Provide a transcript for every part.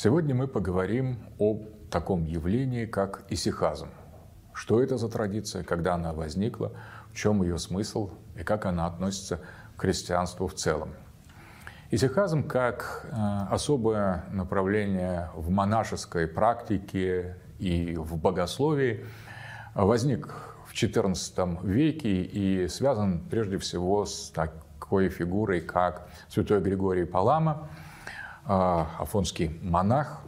Сегодня мы поговорим о таком явлении, как исихазм. Что это за традиция, когда она возникла, в чем ее смысл и как она относится к христианству в целом. Исихазм как э, особое направление в монашеской практике и в богословии возник в XIV веке и связан прежде всего с такой фигурой, как святой Григорий Палама – афонский монах,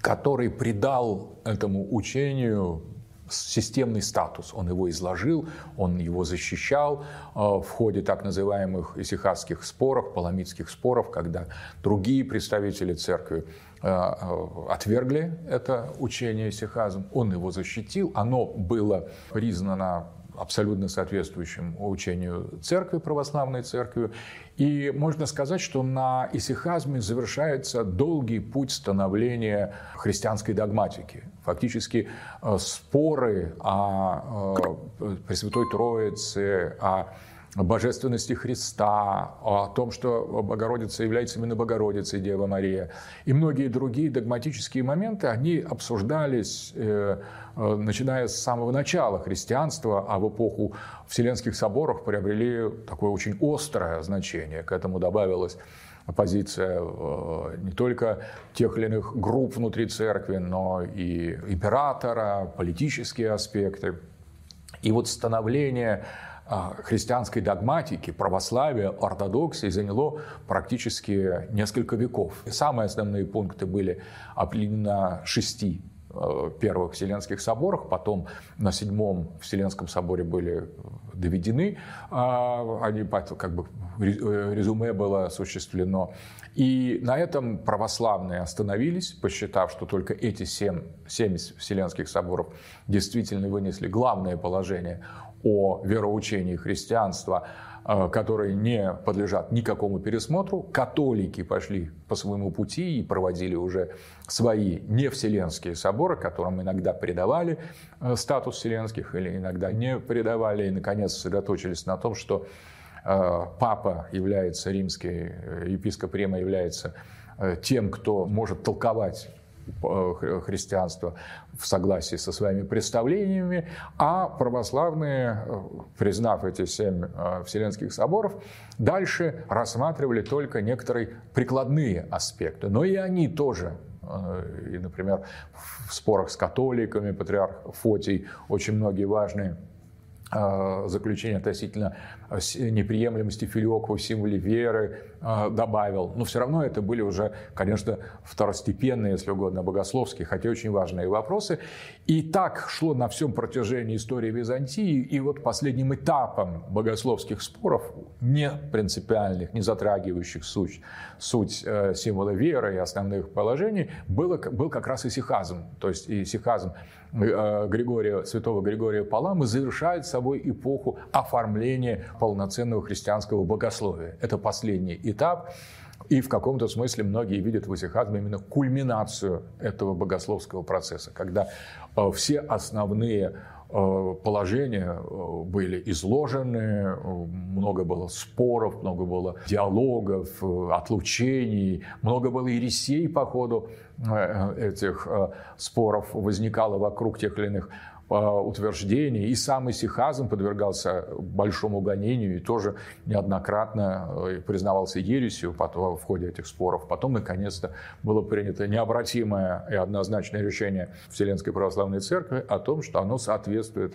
который придал этому учению системный статус. Он его изложил, он его защищал а, в ходе так называемых исихасских споров, паламитских споров, когда другие представители церкви а, отвергли это учение исихазм. Он его защитил, оно было признано абсолютно соответствующим учению церкви, православной церкви. И можно сказать, что на исихазме завершается долгий путь становления христианской догматики. Фактически э, споры о э, Пресвятой Троице, о божественности Христа, о том, что Богородица является именно Богородицей Дева Мария. И многие другие догматические моменты, они обсуждались, э, э, начиная с самого начала христианства, а в эпоху Вселенских соборов приобрели такое очень острое значение. К этому добавилась позиция э, не только тех или иных групп внутри церкви, но и императора, политические аспекты. И вот становление а, христианской догматики, православия, ортодоксии заняло практически несколько веков. Самые основные пункты были определены шести первых Вселенских соборах, потом на седьмом Вселенском соборе были доведены, а, они как бы э, резюме было осуществлено. И на этом православные остановились, посчитав, что только эти семь, семь Вселенских соборов действительно вынесли главное положение о вероучении христианства, э, которые не подлежат никакому пересмотру. Католики пошли по своему пути и проводили уже свои невселенские соборы, которым иногда придавали э, статус вселенских или иногда не придавали, и, наконец, сосредоточились на том, что э, папа является, римский епископ Рима является тем, кто может толковать Э, христианства в согласии со своими представлениями, а православные, э, признав эти семь э, Вселенских соборов, дальше рассматривали только некоторые прикладные аспекты. Но и они тоже и, например, в спорах с католиками патриарх Фотий очень многие важные заключения относительно неприемлемости филиока в символе веры э, добавил. Но все равно это были уже, конечно, второстепенные, если угодно, богословские, хотя очень важные вопросы. И так шло на всем протяжении истории Византии. И вот последним этапом богословских споров, не принципиальных, не затрагивающих суть, суть э, символа веры и основных положений, было, был как раз исихазм. То есть исихазм э, Григория, святого Григория Паламы завершает собой эпоху оформления полноценного христианского богословия. Это последний этап. И в каком-то смысле многие видят в исихазме именно кульминацию этого богословского процесса, когда э, все основные э, положения э, были изложены, много было споров, много было диалогов, отлучений, много было ересей по ходу этих споров возникало вокруг тех или иных утверждений. И сам Исихазм подвергался большому гонению и тоже неоднократно э, признавался ересью в ходе этих споров. Потом, наконец-то, было принято необратимое и однозначное решение Вселенской Православной Церкви о том, что оно соответствует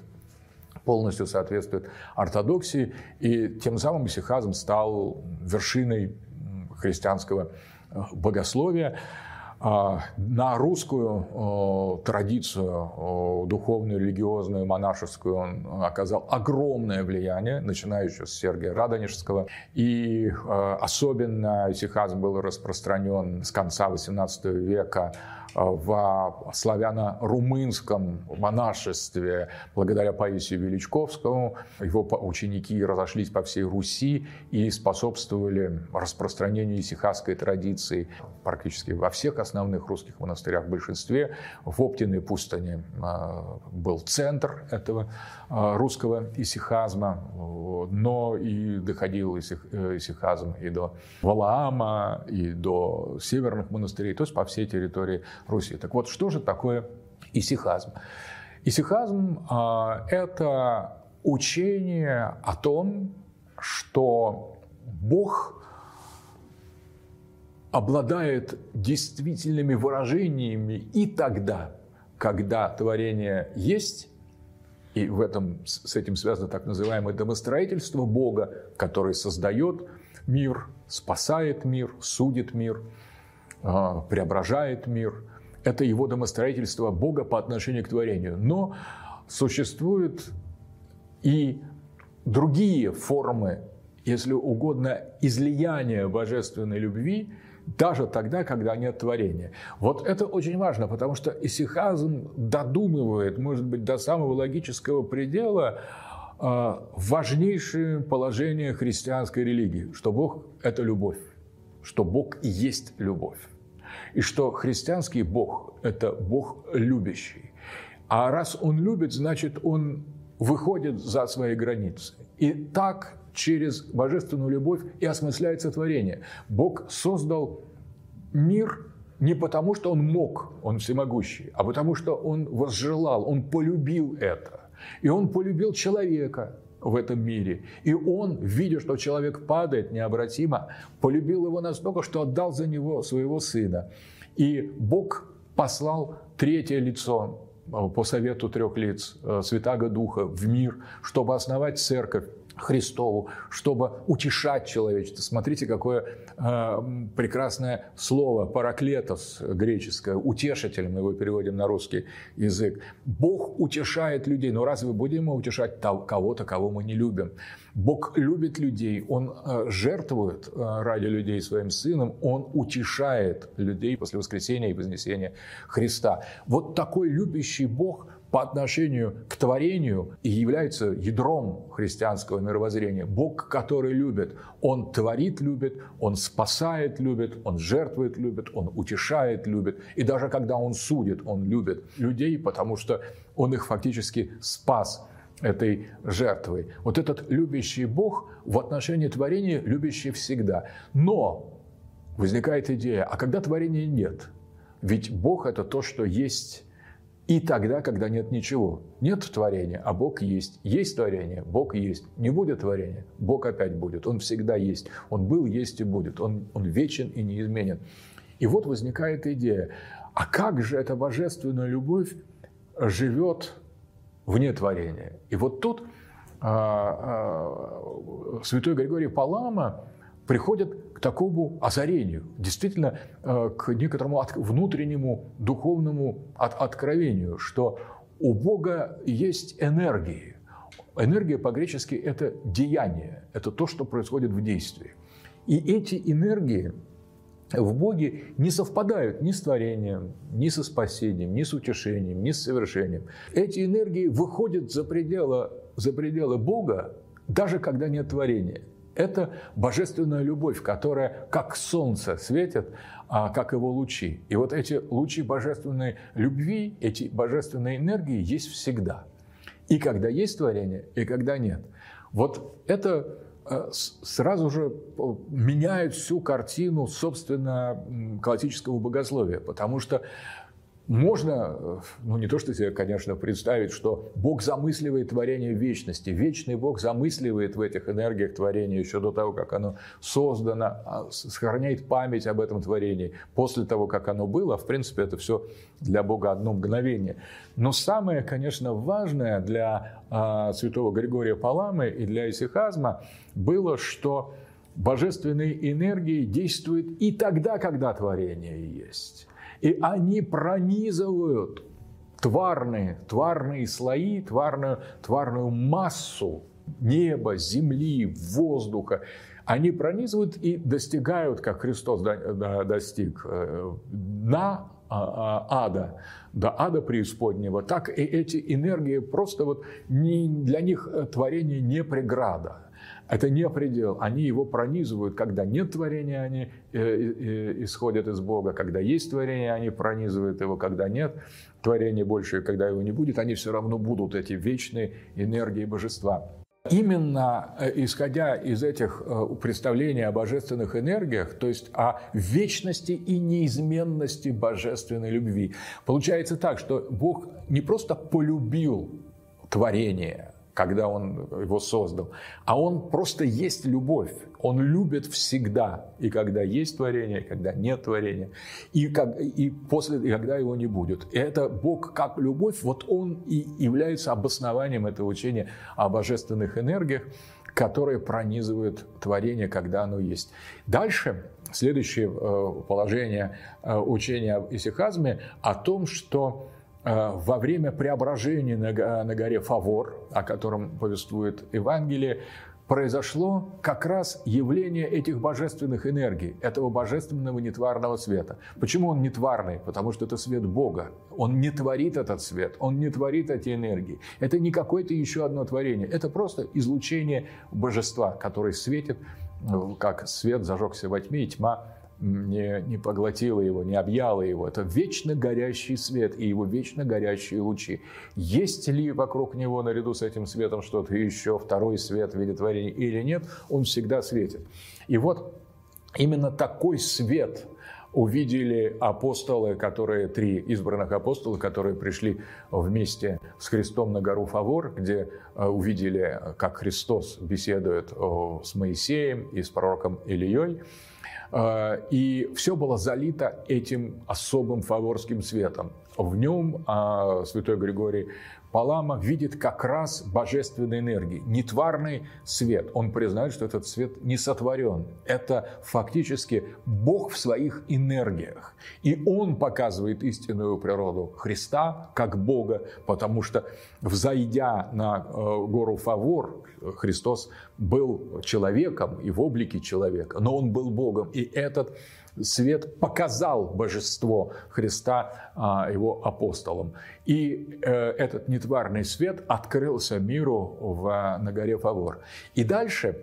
полностью соответствует ортодоксии, и тем самым исихазм стал вершиной христианского э, богословия. А, на русскую традицию духовную, религиозную, монашескую он оказал огромное влияние, начиная еще с Сергия Радонежского. И а, особенно исихазм был распространен с конца XVIII века в славяно-румынском монашестве благодаря Паисию Величковскому. Его ученики разошлись по всей Руси и способствовали распространению исихасской традиции практически во всех основных русских монастырях в большинстве. В Оптиной пустыне был центр этого русского исихазма, но и доходил исихазм и до Валаама, и до северных монастырей, то есть по всей территории Руси. Так вот, что же такое исихазм? Исихазм – это учение о том, что Бог обладает действительными выражениями и тогда, когда творение есть, и в этом, с этим связано так называемое домостроительство Бога, который создает мир, спасает мир, судит мир, а, преображает мир. Это его домостроительство Бога по отношению к творению. Но существуют и другие формы, если угодно, излияния божественной любви, даже тогда, когда нет творения. Вот это очень важно, потому что исихазм додумывает, может быть, до самого логического предела а, важнейшее положение христианской религии, что Бог – это любовь, что Бог и есть любовь, и что христианский Бог – это Бог любящий. А раз Он любит, значит, Он выходит за свои границы. И так через божественную любовь и осмысляется творение. Бог создал мир не потому, что Он мог, Он всемогущий, а потому, что Он возжелал, Он полюбил это. И Он полюбил человека в этом мире. И Он, видя, что человек падает необратимо, полюбил его настолько, что отдал за него своего сына. И Бог послал третье лицо Э, по совету трех лиц э, Святаго Духа в мир, чтобы основать церковь Христову, чтобы утешать человечество. Смотрите, какое э, прекрасное слово «параклетос» греческое, «утешитель» мы его переводим на русский язык. Бог утешает людей, но разве будем мы утешать кого-то, кого мы не любим? Бог любит людей, Он э, жертвует э, ради людей своим Сыном, Он утешает людей после воскресения и вознесения Христа. Вот такой любящий Бог – по отношению к творению и является ядром христианского мировоззрения. Бог, который любит, Он творит, любит, Он спасает, любит, Он жертвует, любит, Он утешает, любит. И даже когда Он судит, Он любит людей, потому что Он их фактически спас этой жертвой. Вот этот любящий Бог в отношении творения любящий всегда. Но возникает идея, а когда творения нет? Ведь Бог – это то, что есть и тогда, когда нет ничего. Нет творения, а Бог есть. Есть творение, Бог есть. Не будет творения, Бог опять будет. Он всегда есть. Он был, есть и будет. Он, он вечен и неизменен. И вот возникает идея, а как же эта божественная любовь живет вне творения? И вот тут а, а, святой Григорий Палама приходит такому озарению, действительно э, к некоторому внутреннему духовному откровению, что у Бога есть энергии. Энергия по-гречески – это деяние, это то, что происходит в действии. И эти энергии в Боге не совпадают ни с творением, ни со спасением, ни с утешением, ни с совершением. Эти энергии выходят за пределы, за пределы Бога, даже когда нет творения – это божественная любовь, которая как солнце светит, а как его лучи. И вот эти лучи божественной любви, эти божественные энергии есть всегда. И когда есть творение, и когда нет. Вот это э, сразу же меняет всю картину, собственно, классического богословия, потому что можно, э, ну не то что себе, конечно, представить, что Бог замысливает творение вечности. Вечный Бог замысливает в этих энергиях творения еще до того, как оно создано, а, сохраняет память об этом творении после того, как оно было. В принципе, это все для Бога одно мгновение. Но самое, конечно, важное для а, святого Григория Паламы и для исихазма было, что божественные энергии действуют и тогда, когда творение есть. И они пронизывают тварные, тварные слои, тварную, тварную массу неба, земли, воздуха. Они пронизывают и достигают, как Христос достиг, э, на а, а, ада, до ада преисподнего, так и эти энергии просто вот для них творение не преграда. Это не предел. Они его пронизывают. Когда нет творения, они э, э, исходят из Бога. Когда есть творение, они пронизывают его. Когда нет творения больше, когда его не будет, они все равно будут, эти вечные энергии божества. Именно э, исходя из этих представлений о божественных энергиях, то есть о вечности и неизменности божественной любви, получается так, что Бог не просто полюбил творение, когда он его создал, а он просто есть любовь. Он любит всегда, и когда есть творение, и когда нет творения, и, как, и после, и когда его не будет. И это Бог как любовь, вот он и является обоснованием этого учения о божественных энергиях, которые пронизывают творение, когда оно есть. Дальше следующее э, положение э, учения об исихазме о том, что во время преображения на горе Фавор, о котором повествует Евангелие, произошло как раз явление этих божественных энергий, этого божественного нетварного света. Почему он нетварный? Потому что это свет Бога. Он не творит этот свет, он не творит эти энергии. Это не какое-то еще одно творение, это просто излучение божества, который светит, э, как свет зажегся во тьме, и тьма не, не поглотила его, не объяла его. Это вечно горящий свет и его вечно горящие лучи. Есть ли вокруг него наряду с этим светом что-то еще, второй свет в виде творения или нет, он всегда светит. И вот именно такой свет увидели апостолы, которые, три избранных апостола, которые пришли вместе с Христом на гору Фавор, где э, увидели, как Христос беседует с Моисеем и с пророком Ильей. А, и все было залито этим особым фаворским светом. В нем а, святой Григорий Палама видит как раз божественной энергии, нетварный свет. Он признает, что этот свет не сотворен. Это фактически Бог в своих энергиях. И он показывает истинную природу Христа как Бога, потому что, взойдя на э, гору Фавор, Христос был человеком и в облике человека, но он был Богом. И этот свет показал божество Христа а, его апостолам. И э, этот нетварный свет открылся миру в, на горе Фавор. И дальше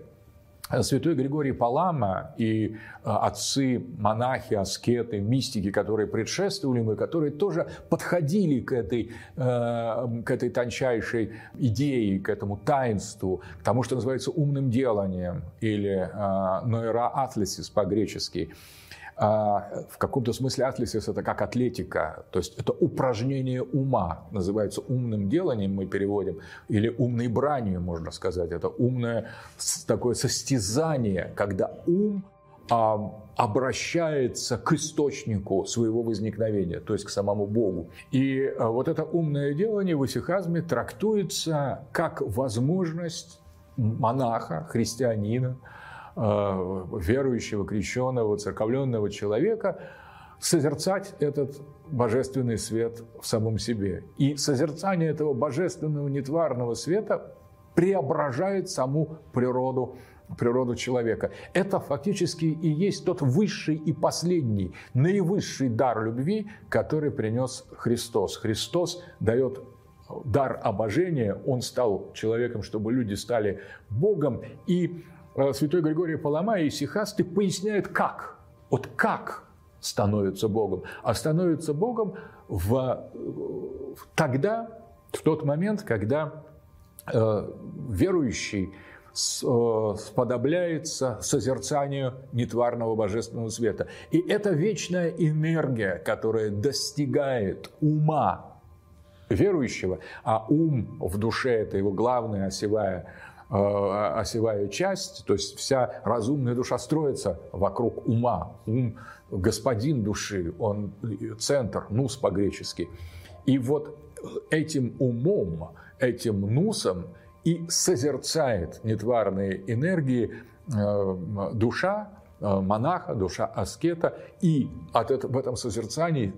Святой Григорий Палама и э, отцы, монахи, аскеты, мистики, которые предшествовали ему, которые тоже подходили к этой, э, к этой тончайшей идее, к этому таинству, к тому, что называется умным деланием или «noera atlesis» по-гречески – в каком-то смысле атлисис – это как атлетика, то есть это упражнение ума, называется умным деланием мы переводим, или умной бранью, можно сказать. Это умное такое состязание, когда ум а, обращается к источнику своего возникновения, то есть к самому Богу. И а, вот это умное делание в исихазме трактуется как возможность монаха, христианина, Э, верующего, крещенного, церковленного человека созерцать этот божественный свет в самом себе. И созерцание этого божественного нетварного света преображает саму природу природу человека. Это фактически и есть тот высший и последний, наивысший дар любви, который принес Христос. Христос дает дар обожения, Он стал человеком, чтобы люди стали Богом, и Э, святой Григорий Палама и Сихасты поясняют, как. Вот как становится Богом. А становится Богом в, тогда, в тот момент, когда э, верующий э, сподобляется созерцанию нетварного божественного света. И это вечная энергия, которая достигает ума верующего, а ум в душе – это его главная осевая Э, осевая часть, то есть вся разумная душа строится вокруг ума. Ум – господин души, он центр, нус по-гречески. И вот этим умом, этим нусом и созерцает нетварные энергии э, душа э, монаха, душа аскета, и от этого, в этом созерцании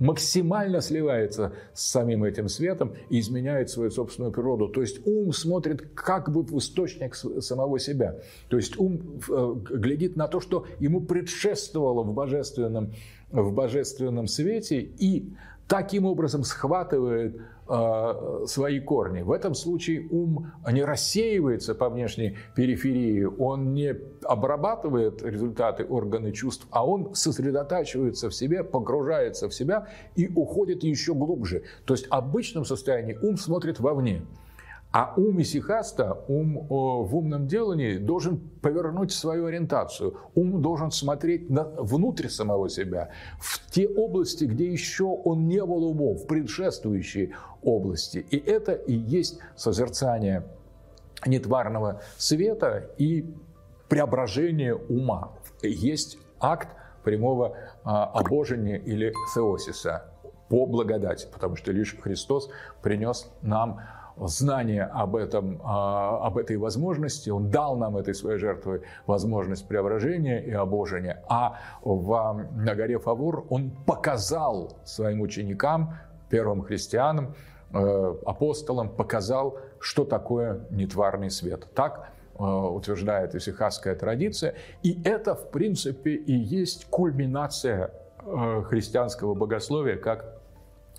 максимально сливается с самим этим светом и изменяет свою собственную природу. То есть ум смотрит как бы в источник самого себя. То есть ум э, глядит на то, что ему предшествовало в божественном в божественном свете и таким образом схватывает э, свои корни. В этом случае ум не рассеивается по внешней периферии, он не обрабатывает результаты органы чувств, а он сосредотачивается в себе, погружается в себя и уходит еще глубже. То есть в обычном состоянии ум смотрит вовне. А ум исихаста, ум в умном делании должен повернуть свою ориентацию. Ум должен смотреть на, внутрь самого себя, в те области, где еще он не был умом, в предшествующие области. И это и есть созерцание нетварного света и преображение ума. Есть акт прямого а, обожения или теосиса по благодати, потому что лишь Христос принес нам знание об, этом, а, об этой возможности, Он дал нам этой своей жертвой возможность преображения и обожения, а в, на горе Фавор Он показал своим ученикам, первым христианам, э, апостолам, показал, что такое нетварный свет. Так э, утверждает исихасская традиция. И это, в принципе, и есть кульминация э, христианского богословия, как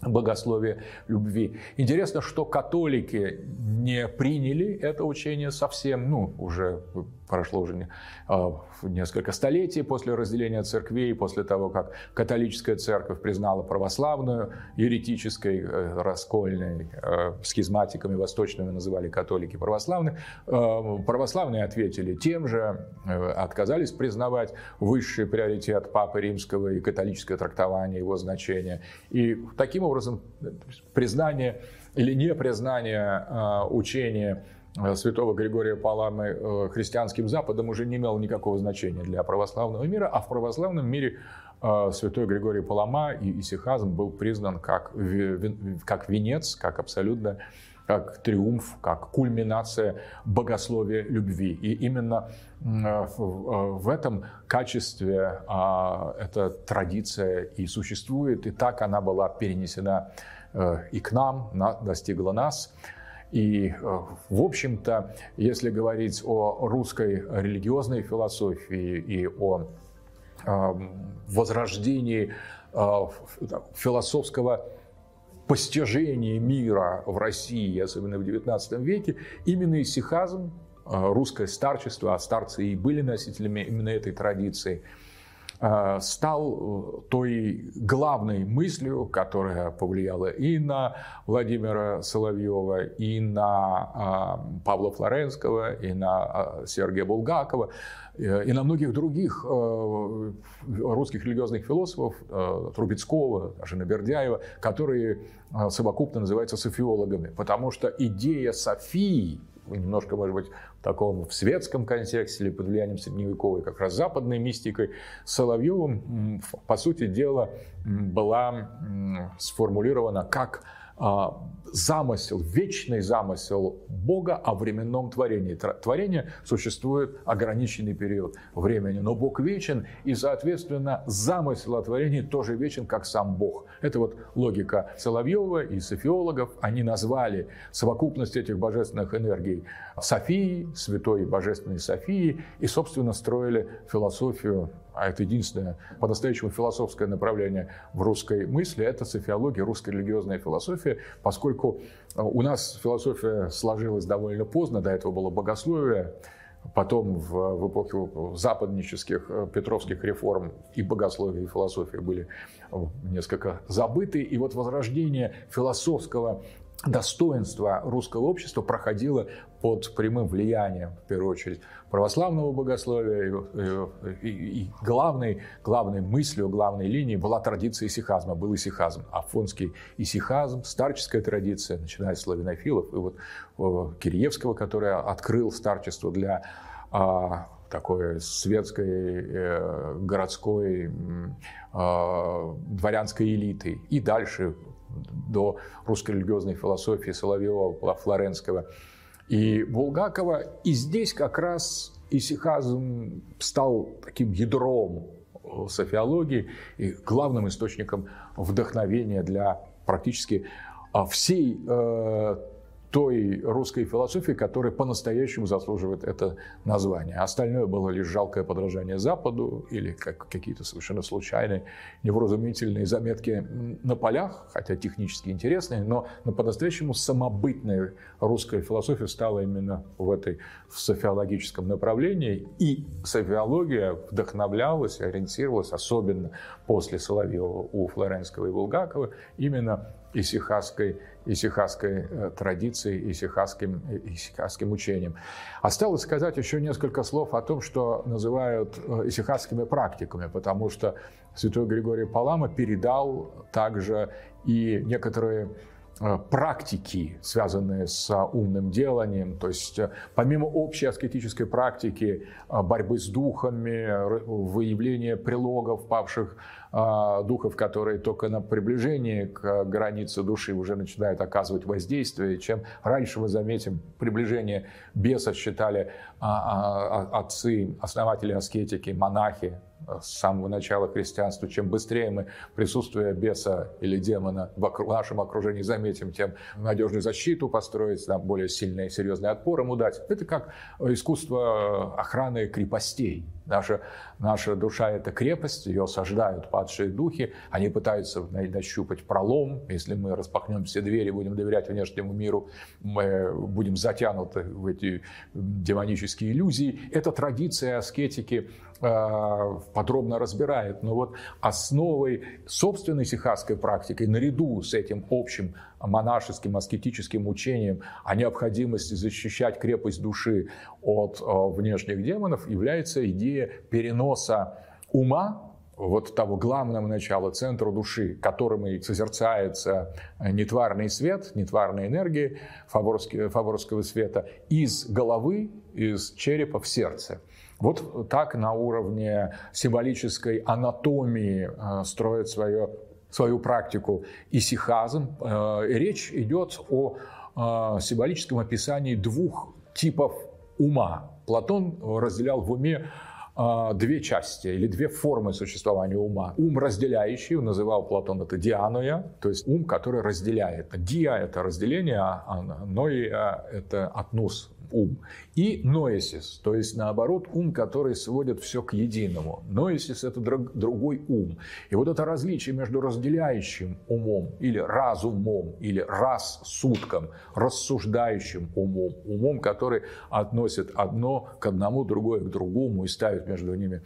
богословие любви. Интересно, что католики не приняли это учение совсем, ну, уже прошло уже а, несколько столетий после разделения церквей, после того, как католическая церковь признала православную еретической, э, раскольной, э, схизматиками восточными называли католики православных. Э, православные ответили тем же, отказались признавать высший приоритет Папы Римского и католическое трактование его значения. И таким образом признание или непризнание учения святого Григория Паламы э, христианским Западом уже не имело никакого значения для православного мира, а в православном мире э, святой Григорий Палама и исихазм был признан как, как венец, как абсолютно как триумф, как кульминация богословия любви. И именно в этом качестве а, эта традиция и существует, и так она была перенесена и к нам, достигла нас. И, э, в общем-то, если говорить о русской религиозной философии и о возрождении э, философского постижения мира в России, особенно в XIX веке, именно исихазм, э, русское старчество, а старцы и были носителями именно этой традиции – Э, стал э, той главной мыслью, которая повлияла и на Владимира Соловьева, и на э, Павла Флоренского, и на Сергея Булгакова, и на многих других русских религиозных философов, Трубецкого, даже Набердяева, которые совокупно называются софиологами, потому что идея Софии, немножко, может быть, в таком в светском контексте или под влиянием средневековой, как раз западной мистикой, Соловьевым, по сути дела, была сформулирована как замысел, вечный замысел Бога о временном творении. Творение существует ограниченный период времени, но Бог вечен, и, соответственно, замысел о творении тоже вечен, как сам Бог. Это вот логика Соловьева и софиологов. Они назвали совокупность этих божественных энергий Софией, святой божественной Софией, и, собственно, строили философию а это единственное по-настоящему философское направление в русской мысли, это софиология, русская религиозная философия, поскольку э, у нас философия сложилась довольно поздно, до этого было богословие, Потом в, в эпоху западнических э, петровских реформ и богословие, и философия были э, несколько забыты. И вот возрождение философского достоинство русского общества проходило под прямым влиянием, в первую очередь, православного богословия. И, и, и главной, главной мыслью, главной линией была традиция исихазма, был исихазм. Афонский исихазм, старческая традиция, начиная с славянофилов, и вот э, Киреевского, который открыл старчество для а, такой светской, э, городской, э, дворянской элиты. И дальше до русской религиозной философии Соловьева, Флоренского и Булгакова. И здесь как раз исихазм стал таким ядром софиологии и главным источником вдохновения для практически а, всей э, той русской философии, которая по-настоящему заслуживает это название. Остальное было лишь жалкое подражание Западу или как какие-то совершенно случайные, невразумительные заметки на полях, хотя технически интересные, но по-настоящему самобытная русская философия стала именно в этой в софиологическом направлении. И софиология вдохновлялась, ориентировалась, особенно после Соловьева у Флоренского и Булгакова, именно исихасской, исихасской э, традицией, исихасским, исихасским учением. Осталось сказать еще несколько слов о том, что называют э, исихасскими практиками, потому что святой Григорий Палама передал также и некоторые Э, практики, связанные с умным деланием, то есть э, помимо общей аскетической практики э, борьбы с духами, выявления прилогов павших духов, которые только на приближении к границе души уже начинают оказывать воздействие. Чем раньше мы заметим приближение беса, считали а, а, отцы, основатели аскетики, монахи, с самого начала христианства, чем быстрее мы присутствие беса или демона в нашем окружении заметим, тем надежную защиту построить, там, более сильный и серьезный отпор ему дать. Это как искусство охраны крепостей. Наша, наша душа – это крепость, ее осаждают падшие духи, они пытаются нащупать пролом. Если мы распахнем все двери, будем доверять внешнему миру, мы будем затянуты в эти демонические иллюзии. Это традиция аскетики э, подробно разбирает. Но вот основой собственной сихасской практики, наряду с этим общим монашеским, аскетическим учением о необходимости защищать крепость души от э, внешних демонов, является идея переноса ума вот того главного начала, центра души, которым и созерцается нетварный свет, нетварная энергия фаворского света, из головы, из черепа в сердце. Вот так на уровне символической анатомии э, строит свое свою практику исихазм. Э, речь идет о э, символическом описании двух типов ума. Платон разделял в уме э, две части или две формы существования ума. Ум разделяющий, называл Платон это дианоя, то есть ум, который разделяет. Диа – это разделение, а ноия – это относ, ум. И ноесис, то есть наоборот ум, который сводит все к единому. Ноесис – это друг, другой ум. И вот это различие между разделяющим умом или разумом, или рассудком, рассуждающим умом, умом, который относит одно к одному, другое к другому и ставит между ними,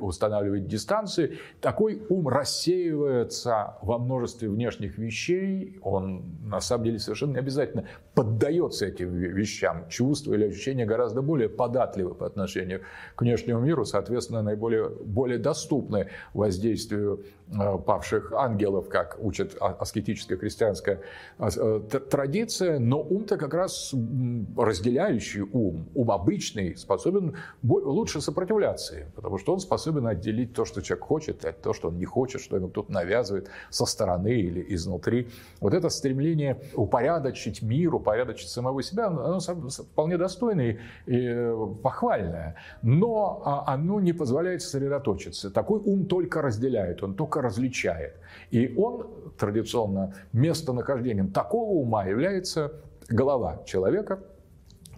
устанавливает дистанции, такой ум рассеивается во множестве внешних вещей, он на самом деле совершенно не обязательно поддается этим вещам, чувства или ощущения гораздо более податливы по отношению к внешнему миру, соответственно, наиболее более доступны воздействию павших ангелов, как учит аскетическая христианская э, традиция, но ум-то как раз разделяющий ум, ум обычный, способен лучше сопротивляться, потому что он способен отделить то, что человек хочет, от того, что он не хочет, что ему кто-то навязывает со стороны или изнутри. Вот это стремление упорядочить мир, упорядочить самого себя, оно вполне достойное и э, похвальное, но а, оно не позволяет сосредоточиться. Такой ум только разделяет, он только различает. И он традиционно местонахождением такого ума является голова человека,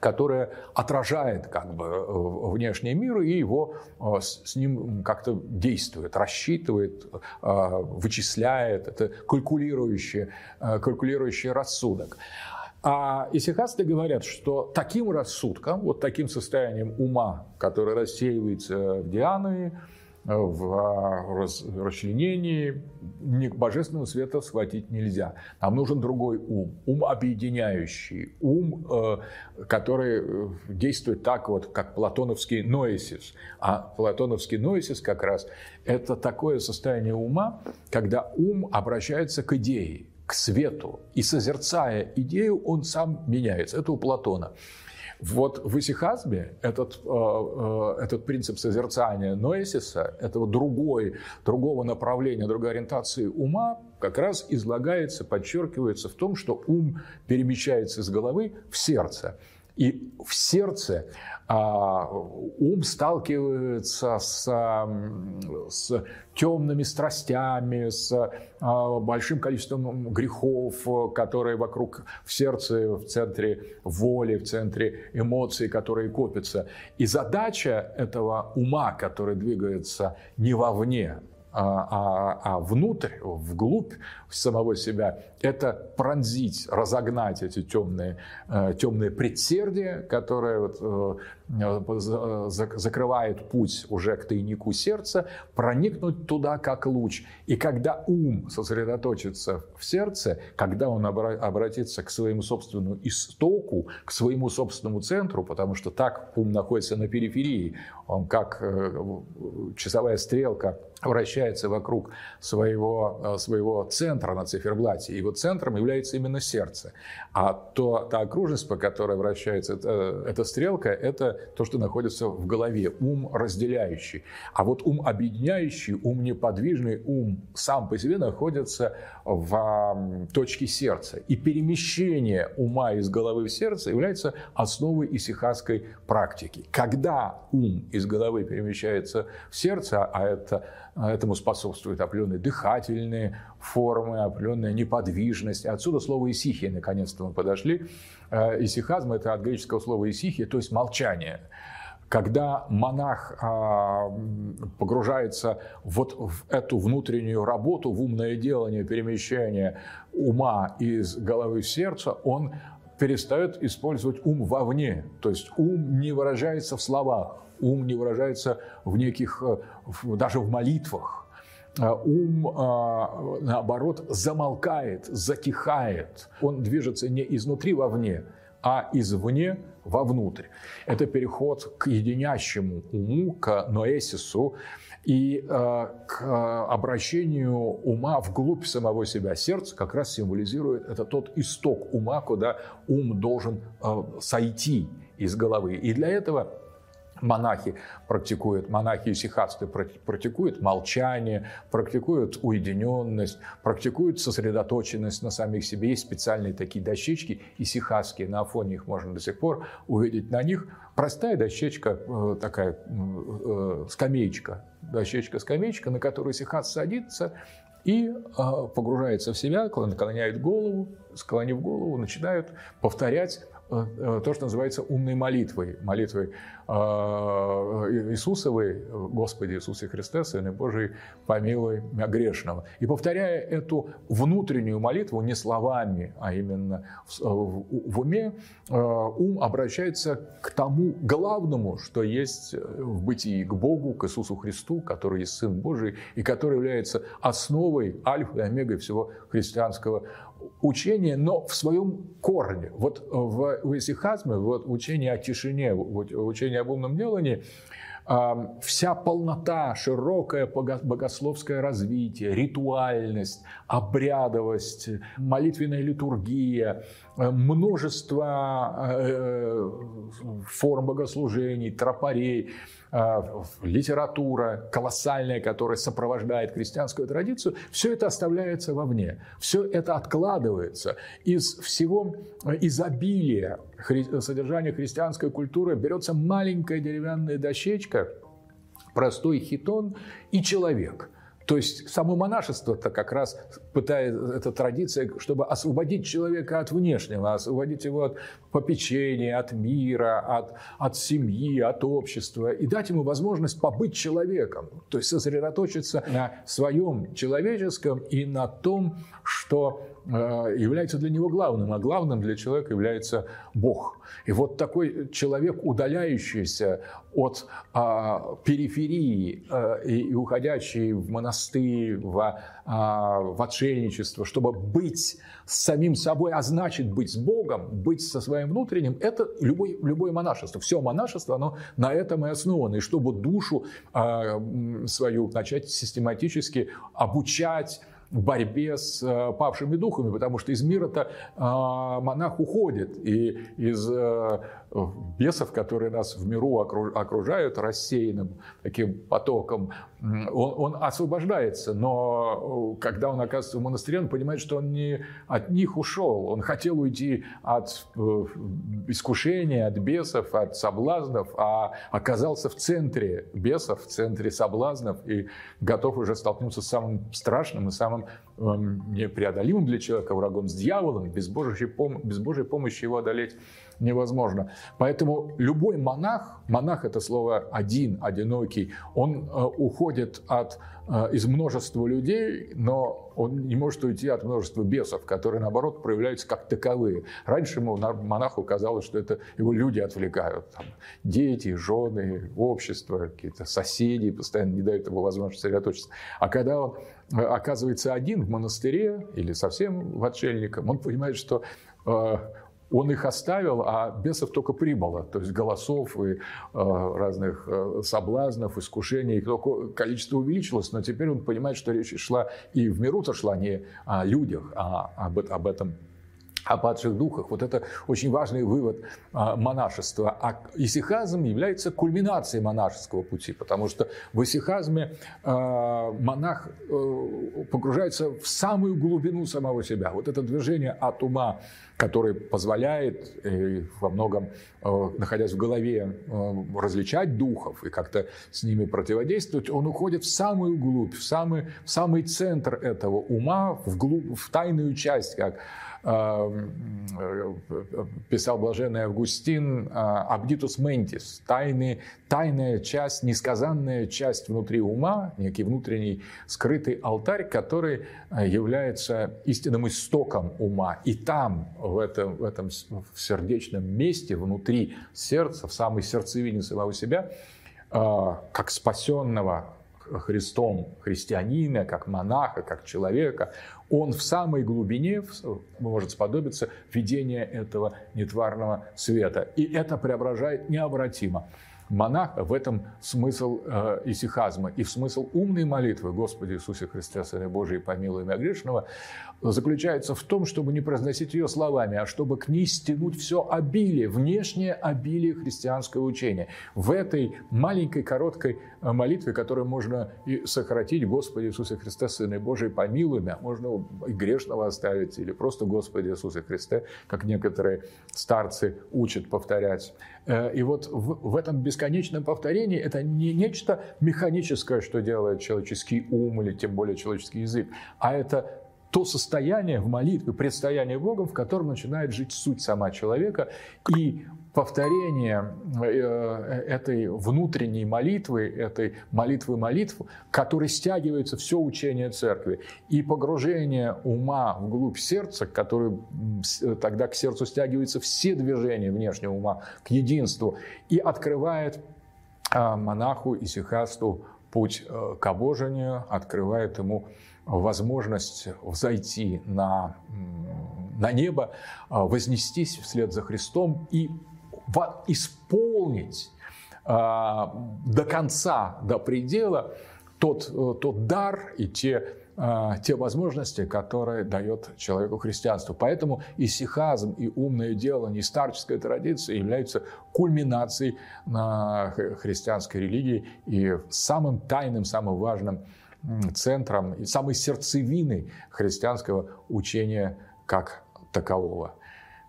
которая отражает как бы э, внешний мир и его э, с ним как-то действует, рассчитывает, вычисляет, это калькулирующий, калькулирующий рассудок. А исихасты говорят, что таким рассудком, вот таким состоянием ума, который рассеивается в дианы, в расчленении, божественного света схватить нельзя. Нам нужен другой ум, ум объединяющий, ум, э, который э, действует так вот, как платоновский ноэсис. А платоновский ноэсис как раз это такое состояние ума, когда ум обращается к идее, к свету. И созерцая идею, он сам меняется. Это у Платона. Вот в исихазме этот, э, э, этот принцип созерцания ноэсиса, этого другой, другого направления, другой ориентации ума, как раз излагается, подчеркивается в том, что ум перемещается из головы в сердце. И в сердце а, ум сталкивается с, с темными страстями, с а, большим количеством грехов, которые вокруг в сердце, в центре воли, в центре эмоций, которые копятся. И задача этого ума, который двигается не вовне, а, а, а внутрь, вглубь самого себя, это пронзить, разогнать эти темные, э, темные предсердия, которые вот, э, закрывают путь уже к тайнику сердца, проникнуть туда как луч. И когда ум сосредоточится в сердце, когда он обратится к своему собственному истоку, к своему собственному центру, потому что так ум находится на периферии, он как э, часовая стрелка вращается вокруг своего, своего центра на циферблате. И его центром является именно сердце. А то, та окружность, по которой вращается эта, эта стрелка, это то, что находится в голове. Ум разделяющий. А вот ум объединяющий, ум неподвижный, ум сам по себе находится в точке сердца. И перемещение ума из головы в сердце является основой исихасской практики. Когда ум из головы перемещается в сердце, а это а этому способствуют определенные дыхательные формы, определенная неподвижность. Отсюда слово «исихия» наконец-то мы подошли. Э, исихазм – это от греческого слова «исихия», то есть молчание. Когда монах а, погружается вот в эту внутреннюю работу, в умное делание, перемещение ума из головы в сердце, он перестает использовать ум вовне. То есть ум не выражается в словах, ум не выражается в неких, э, даже в молитвах. Э, ум, э, наоборот, замолкает, затихает. Он движется не изнутри вовне, а извне вовнутрь. Это переход к единящему уму, к ноэсису и к обращению ума вглубь самого себя. Сердце как раз символизирует, это тот исток ума, куда ум должен сойти из головы. И для этого монахи практикуют, монахи и сихатствы практикуют молчание, практикуют уединенность, практикуют сосредоточенность на самих себе. Есть специальные такие дощечки, и сихатские, на фоне их можно до сих пор увидеть на них. Простая дощечка, э, такая э, скамеечка, дощечка-скамеечка, на которую сихат садится и э, погружается в себя, наклоняет голову, склонив голову, начинают повторять Э, то, что называется умной молитвой, молитвой э, Иисусовой, Господи Иисусе Христе, Сыне Божий, помилуй меня грешного. И повторяя эту внутреннюю молитву не словами, а именно в, в уме, э, ум обращается к тому главному, что есть в бытии, к Богу, к Иисусу Христу, который есть Сын Божий и который является основой, альфой и омегой всего христианского учение, но в своем корне. Вот в, в исихазме, вот учение о тишине, вот учение об умном делании, вся полнота, широкое богословское развитие, ритуальность, обрядовость, молитвенная литургия, э, множество э, форм богослужений, тропарей, э, литература колоссальная, которая сопровождает христианскую традицию, все это оставляется вовне. Все это откладывается из всего изобилия содержания христианской культуры берется маленькая деревянная дощечка, простой хитон и человек – то есть само монашество-то как раз пытается, эта традиция, чтобы освободить человека от внешнего, освободить его от попечения, от мира, от, от семьи, от общества и дать ему возможность побыть человеком. То есть сосредоточиться на своем человеческом и на том, что Э, является для него главным, а главным для человека является Бог. И вот такой человек, удаляющийся от а, периферии а, и, и уходящий в монастырь, в, а, в отшельничество, чтобы быть с самим собой, а значит быть с Богом, быть со своим внутренним, это любой, любое монашество. Все монашество, оно на этом и основано. И чтобы душу а, свою начать систематически обучать, борьбе с э, павшими духами, потому что из мира-то монах уходит, и из бесов, которые нас в миру окружают рассеянным таким потоком, он, он освобождается, но когда он оказывается в монастыре, он понимает, что он не от них ушел, он хотел уйти от искушения, от бесов, от соблазнов, а оказался в центре бесов, в центре соблазнов и готов уже столкнуться с самым страшным и самым эм, непреодолимым для человека врагом, с дьяволом, без Божьей, пом- без Божьей помощи его одолеть невозможно. Поэтому любой монах, монах это слово один, одинокий, он э, уходит от, э, из множества людей, но он не может уйти от множества бесов, которые, наоборот, проявляются как таковые. Раньше ему, монаху казалось, что это его люди отвлекают. Там, дети, жены, общество, какие-то соседи постоянно не дают ему возможности сосредоточиться. А когда он э, оказывается один в монастыре или совсем в отшельником, он понимает, что он их оставил, а бесов только прибыло. То есть голосов и э, разных э, соблазнов, искушений, только количество увеличилось, но теперь он понимает, что речь шла и в миру-то шла не о людях, а об, об этом о падших духах. Вот это очень важный вывод а, монашества. А исихазм является кульминацией монашеского пути, потому что в исихазме а, монах э, погружается в самую глубину самого себя. Вот это движение от ума, которое позволяет э, во многом, э, находясь в голове, различать духов и как-то с ними противодействовать, он уходит в самую глубь, в самый, в самый центр этого ума, в, глубь, в тайную часть, как писал блаженный Августин, «Абдитус ментис» – тайный, тайная часть, несказанная часть внутри ума, некий внутренний скрытый алтарь, который э, является истинным истоком ума. И там, в этом, в этом в сердечном месте, внутри сердца, в самой сердцевине самого себя, э, как спасенного Христом христианина, как монаха, как человека, он в самой глубине может сподобиться видения этого нетварного света. И это преображает необратимо монаха, в этом смысл э, исихазма. И в смысл умной молитвы «Господи Иисусе Христе, Сыне Божий, помилуй меня грешного» заключается в том, чтобы не произносить ее словами, а чтобы к ней стянуть все обилие, внешнее обилие христианского учения. В этой маленькой короткой э, молитве, которую можно и сократить «Господи Иисусе Христе, Сыне Божий, помилуй меня», можно и грешного оставить, или просто «Господи Иисусе Христе», как некоторые старцы учат повторять. Э, и вот в, в этом бесконечном повторении это не нечто механическое, что делает человеческий ум или тем более человеческий язык, а это то состояние в молитве, предстояние Богом, в котором начинает жить суть сама человека. И повторение э, этой внутренней молитвы, этой молитвы молитв, которой стягивается все учение церкви, и погружение ума вглубь сердца, который тогда к сердцу стягиваются все движения внешнего ума к единству, и открывает а, монаху и сихасту путь э, к обожению, открывает ему возможность взойти на, на небо, а, вознестись вслед за Христом и исполнить а, до конца, до предела тот, э, тот дар и те, а, те возможности, которые дает человеку христианство. Поэтому и сихазм, и умное дело, и старческая традиция являются кульминацией христианской религии и самым тайным, самым важным центром и самой сердцевиной христианского учения как такового.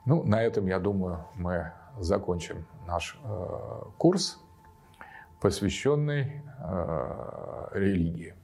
Ну, на этом, я думаю, мы закончим наш э, курс, посвященный э, религии.